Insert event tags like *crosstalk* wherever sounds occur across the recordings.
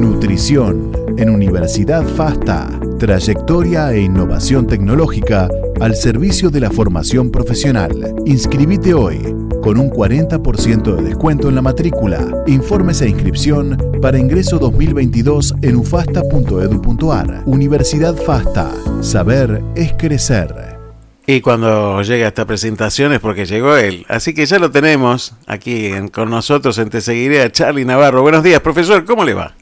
Nutrición en Universidad FASTA. Trayectoria e innovación tecnológica al servicio de la formación profesional. Inscribite hoy con un 40% de descuento en la matrícula. Informes e inscripción para ingreso 2022 en ufasta.edu.ar. Universidad FASTA. Saber es crecer. Y cuando llega esta presentación es porque llegó él. Así que ya lo tenemos aquí con nosotros en Te Seguiré a Charlie Navarro. Buenos días, profesor, ¿cómo le va?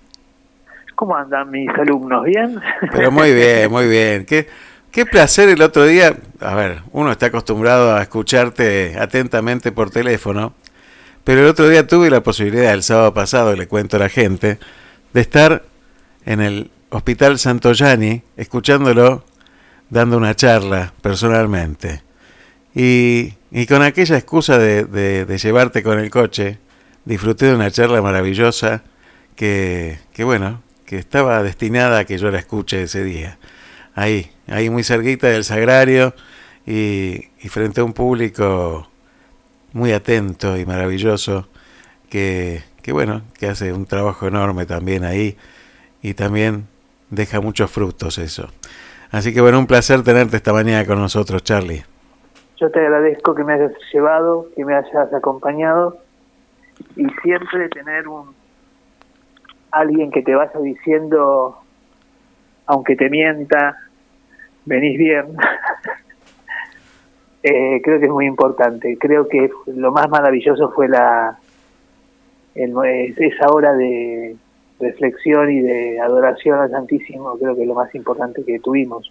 ¿Cómo andan mis alumnos? ¿Bien? Pero muy bien, *laughs* muy bien. Qué, qué placer el otro día. A ver, uno está acostumbrado a escucharte atentamente por teléfono, pero el otro día tuve la posibilidad, el sábado pasado, le cuento a la gente, de estar en el Hospital Santoyani escuchándolo dando una charla personalmente. Y, y con aquella excusa de, de, llevarte con el coche, disfruté de una charla maravillosa que, que, bueno, que estaba destinada a que yo la escuche ese día. Ahí, ahí muy cerquita del sagrario y, y frente a un público muy atento y maravilloso que, que, bueno, que hace un trabajo enorme también ahí y también deja muchos frutos eso. Así que bueno, un placer tenerte esta mañana con nosotros, Charlie. Yo te agradezco que me hayas llevado, que me hayas acompañado y siempre tener un alguien que te vaya diciendo, aunque te mienta, venís bien. *laughs* eh, creo que es muy importante. Creo que lo más maravilloso fue la esa hora de, reflexión y de adoración al Santísimo, creo que lo más importante que tuvimos.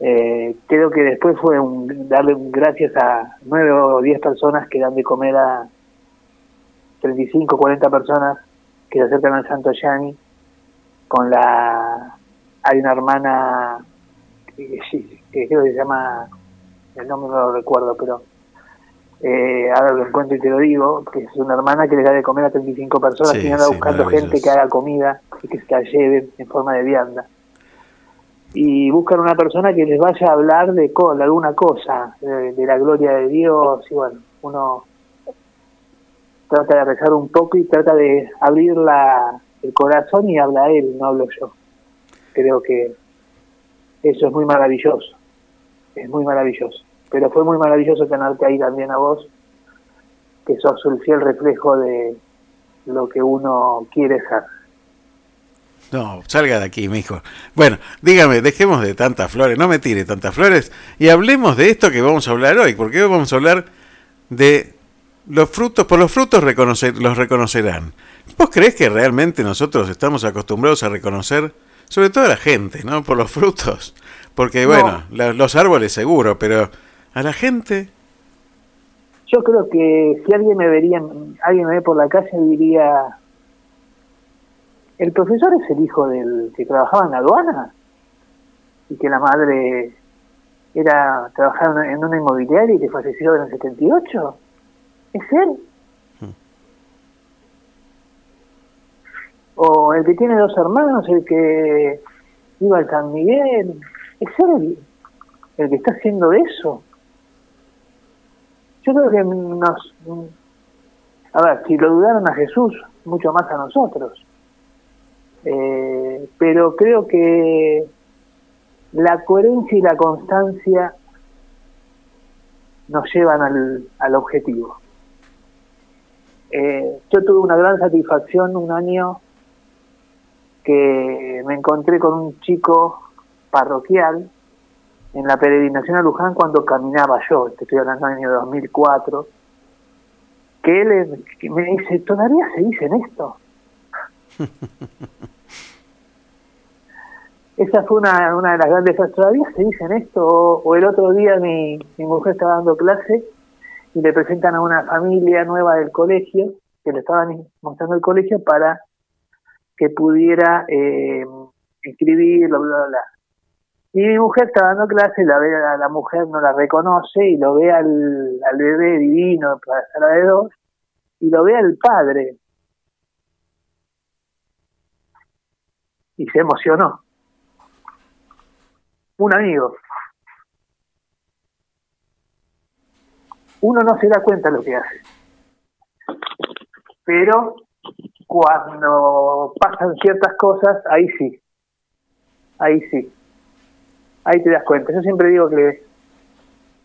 Eh, creo que después fue un, darle un gracias a nueve o diez personas que dan de comer a 35, 40 personas que se acercan al Santo Yani con la hay una hermana que, que creo que se llama el nombre no lo recuerdo pero eh, ahora lo encuentro y te lo digo, que es una hermana que le da de comer a 35 personas y anda buscando gente que haga comida y que se la lleve en forma de vianda. Y buscan una persona que les vaya a hablar de, alguna cosa, de, la gloria de Dios, y bueno, uno trata de rezar un poco y trata de abrir la, el corazón y habla él, no hablo yo. Creo que eso es muy maravilloso, es muy maravilloso pero fue muy maravilloso tenerte ahí también a vos, que sos el fiel reflejo de lo que uno quiere ser. No, salga de aquí, mijo. Bueno, dígame, dejemos de tantas flores, no me tire tantas flores y hablemos de esto que vamos a hablar hoy, porque hoy vamos a hablar de los frutos, por los frutos reconocer, los reconocerán. ¿Vos crees que realmente nosotros estamos acostumbrados a reconocer, sobre todo a la gente, ¿no? Por los frutos. Porque, bueno, los árboles seguro, pero a la gente. Yo creo que si alguien me vería, alguien me ve por la calle diría, el profesor es el hijo del que trabajaba en la aduana y que la madre era trabajaba en una inmobiliaria y que falleció en el 78. ¿Es él? O el que tiene dos hermanos, el que iba al San Miguel. ¿Es él el que está haciendo eso? Yo creo que nos... A ver, si lo dudaron a Jesús, mucho más a nosotros. Eh, pero creo que la coherencia y la constancia nos llevan al, al objetivo. Eh, yo tuve una gran satisfacción un año que me encontré con un chico parroquial en la peregrinación a Luján cuando caminaba yo, te estoy hablando del año 2004, que él me dice, ¿todavía se dicen esto? *laughs* Esa fue una, una de las grandes ¿todavía se dicen esto? O, el otro día mi, mi mujer estaba dando clase le presentan a una familia nueva del colegio, que le estaban mostrando el colegio para que pudiera eh, bla, bla, bla. Y mi mujer está dando clase, la ve a la mujer, no la reconoce y lo ve al, al bebé divino para sala de dos y lo ve al padre. Y se emocionó. Un amigo. Uno no se da cuenta de lo que hace. Pero Cuando pasan ciertas cosas, ahí sí, ahí sí, ahí te das cuenta. Yo siempre digo que,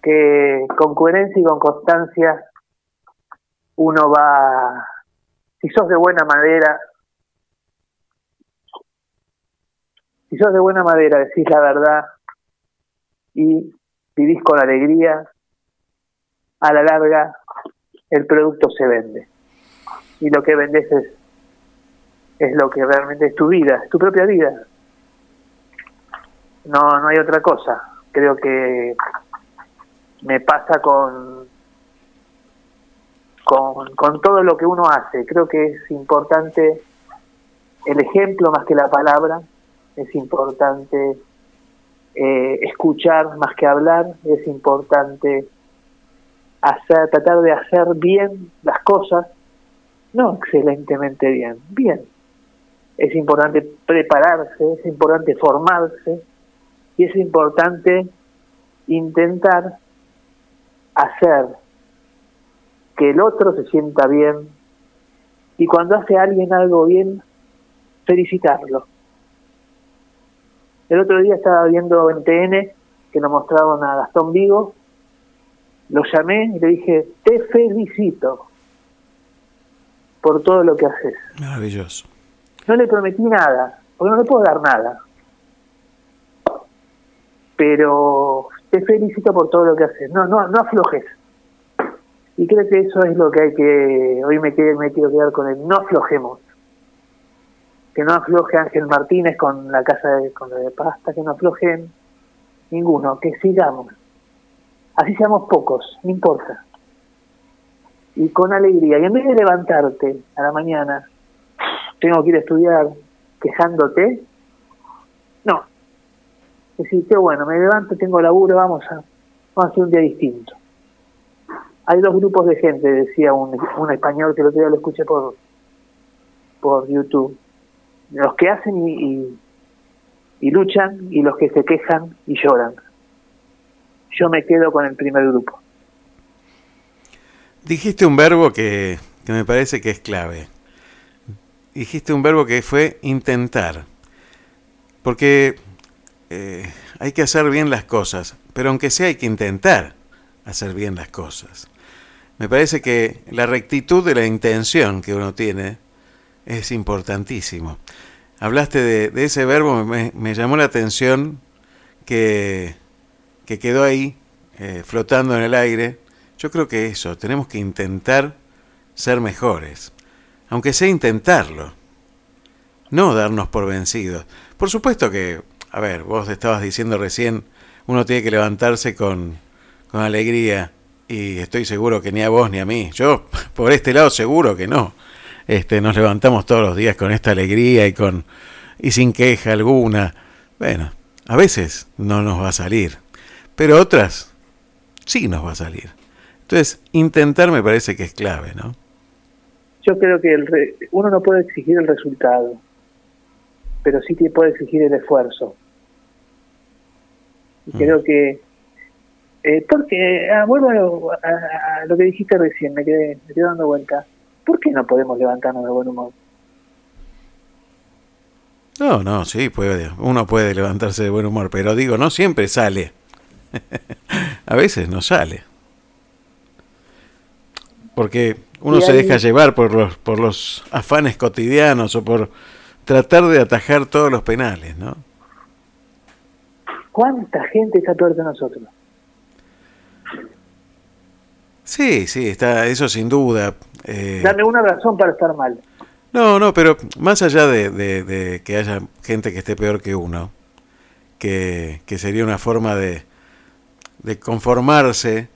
que con coherencia y con constancia uno va, si sos de buena madera, si sos de buena madera, decís la verdad y vivís con alegría, a la larga el producto se vende. Y lo que vendes es, es lo que realmente es tu vida, es tu propia vida. No, no hay otra cosa. Creo que me pasa con, con, con todo lo que uno hace. Creo que es importante el ejemplo más que la palabra, es importante eh, escuchar más que hablar, es importante hacer, tratar de hacer bien las cosas, no excelentemente bien, bien. Es importante prepararse, es importante formarse y es importante intentar hacer que el otro se sienta bien y cuando hace alguien algo bien, felicitarlo. El otro día estaba viendo en TN que nos mostraron a Gastón Vigo lo llamé y le dije, te felicito por todo lo que haces. Maravilloso. No le prometí nada, porque no le puedo dar nada. Pero te felicito por todo lo que haces. No, no, no aflojes. Y creo que eso es lo que hay que, hoy me, quiero, me quiero quedar con él, no aflojemos. Que no afloje Ángel Martínez con la casa de, con la de pasta, que no aflojen ninguno, que sigamos así seamos pocos, no importa. Y con alegría. Y en vez de levantarte a la mañana, tengo que ir a estudiar quejándote, no. Decir, qué bueno, me levanto, tengo laburo, vamos a, vamos a hacer un día distinto. Hay dos grupos de gente, decía un, un español que el otro día lo escuché por, por YouTube. Los que hacen y, y luchan y los que se quejan y lloran yo me quedo con el primer grupo. Dijiste un verbo que, me parece que es clave. Dijiste un verbo que fue intentar. Porque eh, hay que hacer bien las cosas, pero aunque sea hay que intentar hacer bien las cosas. Me parece que la rectitud de la intención que uno tiene es importantísimo. Hablaste de, ese verbo, me, llamó la atención que que quedó ahí eh, flotando en el aire, yo creo que eso, tenemos que intentar ser mejores, aunque sea intentarlo, no darnos por vencidos. Por supuesto que, a ver, vos estabas diciendo recién, uno tiene que levantarse con, con alegría y estoy seguro que ni a vos ni a mí, yo por este lado seguro que no. Este, nos levantamos todos los días con esta alegría y con y sin queja alguna. Bueno, a veces no nos va a salir, pero otras sí nos va a salir. Entonces, intentar me parece que es clave, ¿no? Yo creo que el uno no puede exigir el resultado, pero sí que puede exigir el esfuerzo. Y mm. creo que, eh, porque, ah, vuelvo a, lo que dijiste recién, me quedé, me quedé dando vuelta. ¿Por qué no podemos levantarnos de buen humor? No, no, sí, puede, uno puede levantarse de buen humor, pero digo, no siempre sale. *laughs* a veces no sale. Porque uno se deja llevar por los, por los afanes cotidianos o por tratar de atajar todos los penales, ¿no? ¿Cuánta gente está peor que nosotros? Sí, sí, está, eso sin duda. Eh, Dame una razón para estar mal. No, no, pero más allá de, de, que haya gente que esté peor que uno, que, que sería una forma de, de conformarse.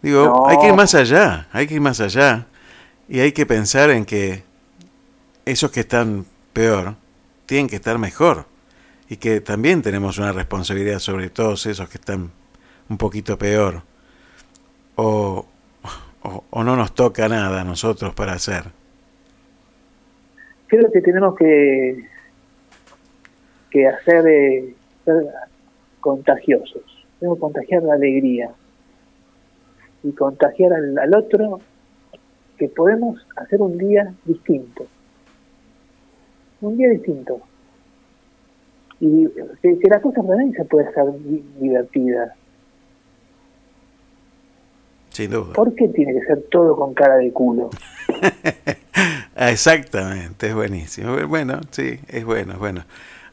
Digo, hay que ir más allá, hay que ir más allá. Y hay que pensar en que esos que están peor tienen que estar mejor. Y que también tenemos una responsabilidad sobre todos esos que están un poquito peor. O, o, no nos toca nada a nosotros para hacer. Creo que tenemos que, que hacer eh, ser contagiosos tengo que contagiar la alegría y contagiar al, otro que podemos hacer un día distinto. un día distinto. Y que, que la cosa también se puede ser divertida. Sin duda. ¿Por qué tiene que ser todo con cara de culo? *laughs* Exactamente, es buenísimo. Bueno, sí, es bueno, es bueno.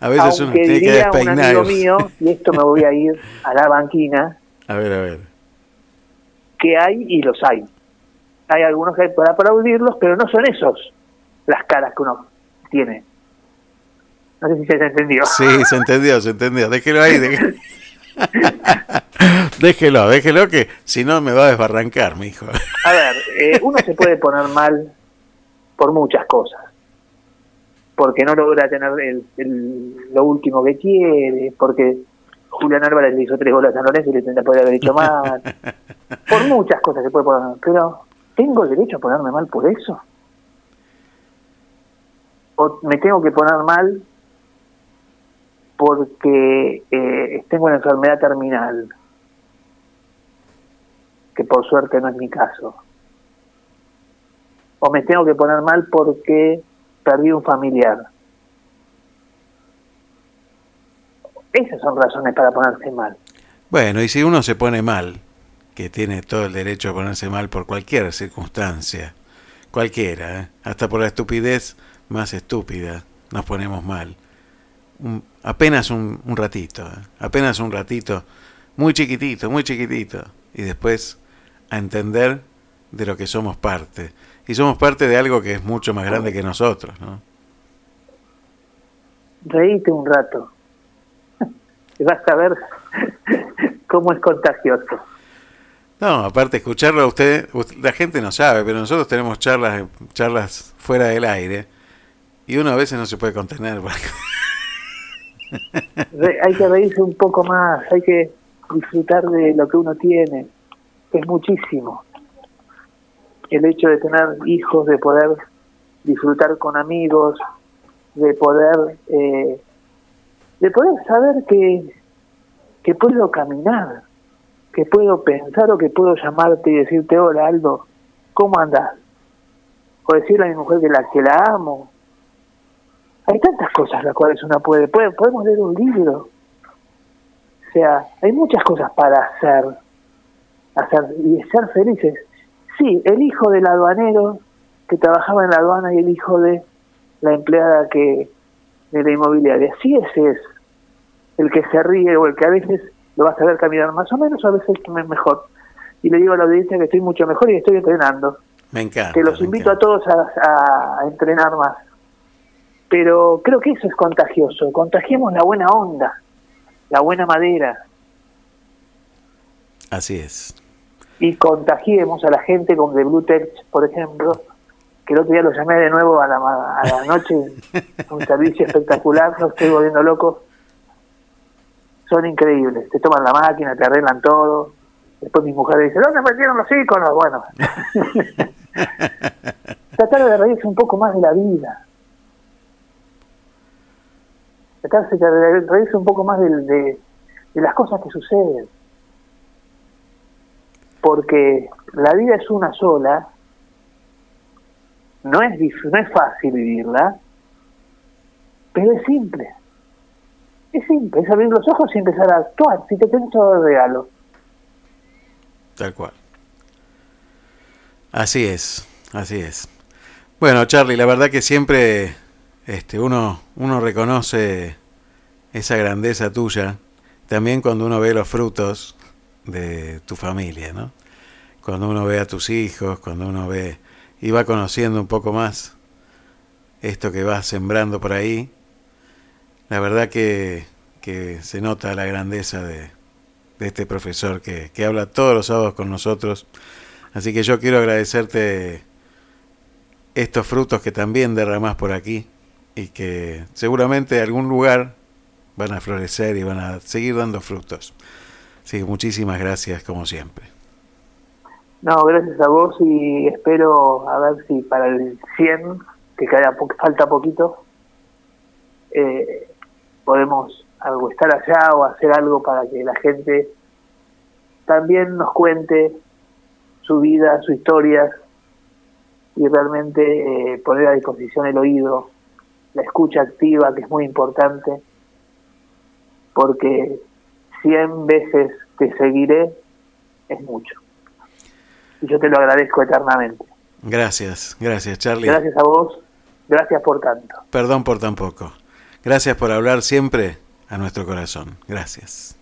A veces Aunque uno tiene que diría un amigo despeinar. mío, y esto me voy a ir a la banquina, *laughs* A ver, a ver. que hay y los hay. Hay algunos que hay para aplaudirlos, pero no son esos las caras que uno tiene. No sé si se entendió. Sí, se entendió, se entendió. Déjelo ahí. déjelo. *laughs* *laughs* déjelo, déjelo que si no me va a desbarrancar, mi hijo. A ver, eh, uno se puede poner mal por muchas cosas. Porque no logra tener el, el- lo último que quiere, porque Julián Álvarez le hizo tres goles a San Lorenzo y le tendría poder haber hecho mal. *laughs* Por muchas cosas se puede poner mal. Pero, ¿tengo el derecho a ponerme mal por eso? ¿O me tengo que poner mal porque eh, tengo una enfermedad terminal? Que por suerte no es mi caso o me tengo que poner mal porque perdí un familiar. Esas son razones para ponerse mal. Bueno, y si uno se pone mal, que tiene todo el derecho a ponerse mal por cualquier circunstancia, cualquiera, ¿eh? hasta por la estupidez más estúpida, nos ponemos mal. Apenas un, un ratito, ¿eh? apenas un ratito, muy chiquitito, muy chiquitito, y después a entender de lo que somos parte. Y somos parte de algo que es mucho más grande que nosotros, ¿no? Reíte un rato. Y vas a ver cómo es contagioso. No, aparte escucharlo a usted, usted- la gente no sabe, pero nosotros tenemos charlas, charlas fuera del aire y uno a veces no se puede contener. porque- *laughs* hay que reírse un poco más, hay que disfrutar de lo que uno tiene. Es muchísimo. El hecho de tener hijos, de poder disfrutar con amigos, de poder eh, de poder saber que, que puedo caminar, que puedo pensar o que puedo llamarte y decirte, hola Aldo, ¿cómo andás? O decirle a mi mujer que la, que la amo. Hay tantas cosas las cuales uno puede, puede podemos leer un libro. O sea, hay muchas cosas para hacer, hacer y ser felices. Sí, el hijo del aduanero que trabajaba en la aduana y el hijo de la empleada que de la inmobiliaria. Sí, ese es el que se ríe o el que a veces lo vas a ver caminar más o menos, a veces es mejor. Y le digo a la audiencia que estoy mucho mejor y estoy entrenando. Me encanta. Que los invito a todos a, a entrenar más. Pero creo que eso es contagioso. Contagiemos la buena onda, la buena madera Así es. Y contagiemos a la gente con The Blue Tech, por ejemplo, que el otro día lo llamé de nuevo a la, a la noche, *laughs* un servicio espectacular, no estoy volviendo loco. Son increíbles, te toman la máquina, te arreglan todo. Después mi mujer dice, ¿dónde metieron los íconos? Bueno, *laughs* tratar de reírse un poco más de la vida. Tratarse de reírse un poco más de las cosas que suceden porque la vida es una sola, no es, no es fácil vivirla, pero es simple. Es simple, es abrir los ojos y empezar a actuar, si te tenés todo de regalo. Tal cual. Así es, así es. Bueno, Charlie, la verdad que siempre este, uno, uno reconoce esa grandeza tuya, también cuando uno ve los frutos de tu familia, ¿no? Cuando uno ve a tus hijos, cuando uno ve y va conociendo un poco más esto que vas sembrando por ahí, la verdad que, que se nota la grandeza de, de este profesor que, que habla todos los sábados con nosotros. Así que yo quiero agradecerte estos frutos que también derramás por aquí y que seguramente en algún lugar van a florecer y van a seguir dando frutos. Que muchísimas gracias como siempre. No, gracias a vos y espero a ver si para el 100, que queda po- falta poquito, eh, podemos algo estar allá o hacer algo para que la gente también nos cuente su vida, su historia y realmente eh, poner a disposición el oído la escucha activa, que es muy importante, porque 100 veces te seguiré es mucho. Y yo te lo agradezco eternamente. Gracias, gracias Charlie. Gracias a vos, gracias por tanto. Perdón por tan poco. Gracias por hablar siempre a nuestro corazón. Gracias.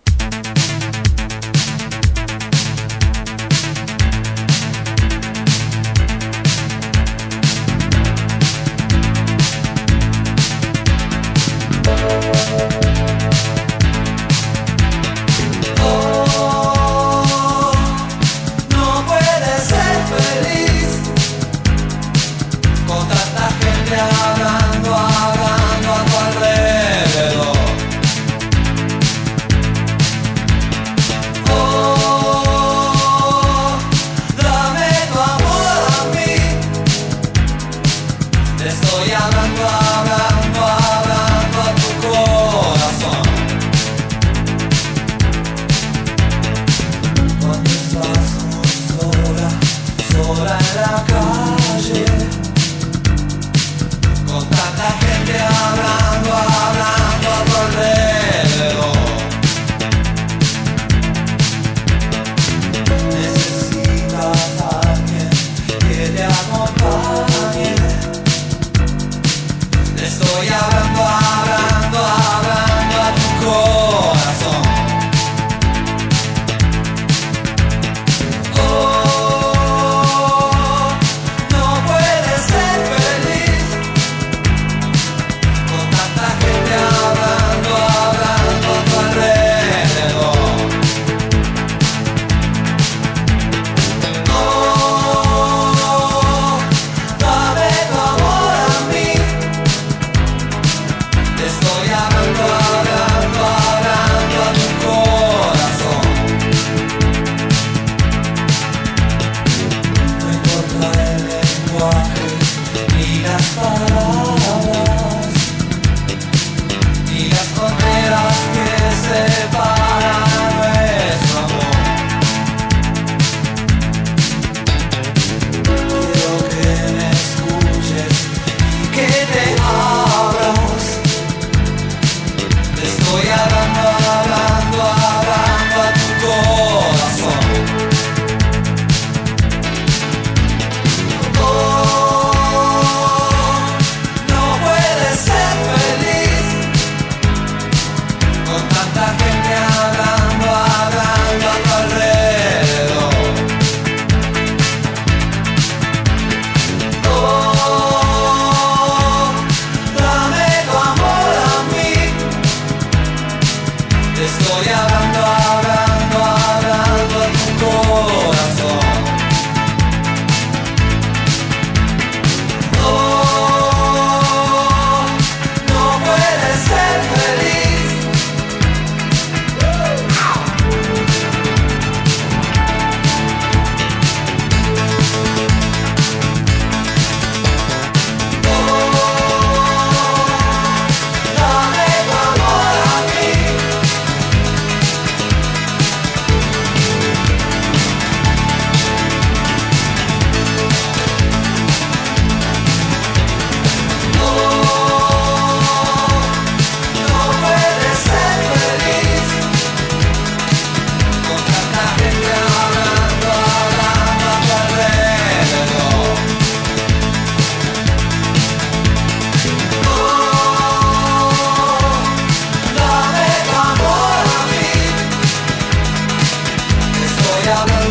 Voy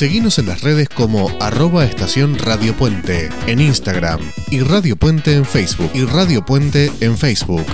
Seguimos en las redes como arroba estación Radio Puente en Instagram y Radio Puente en Facebook y Radio Puente en Facebook.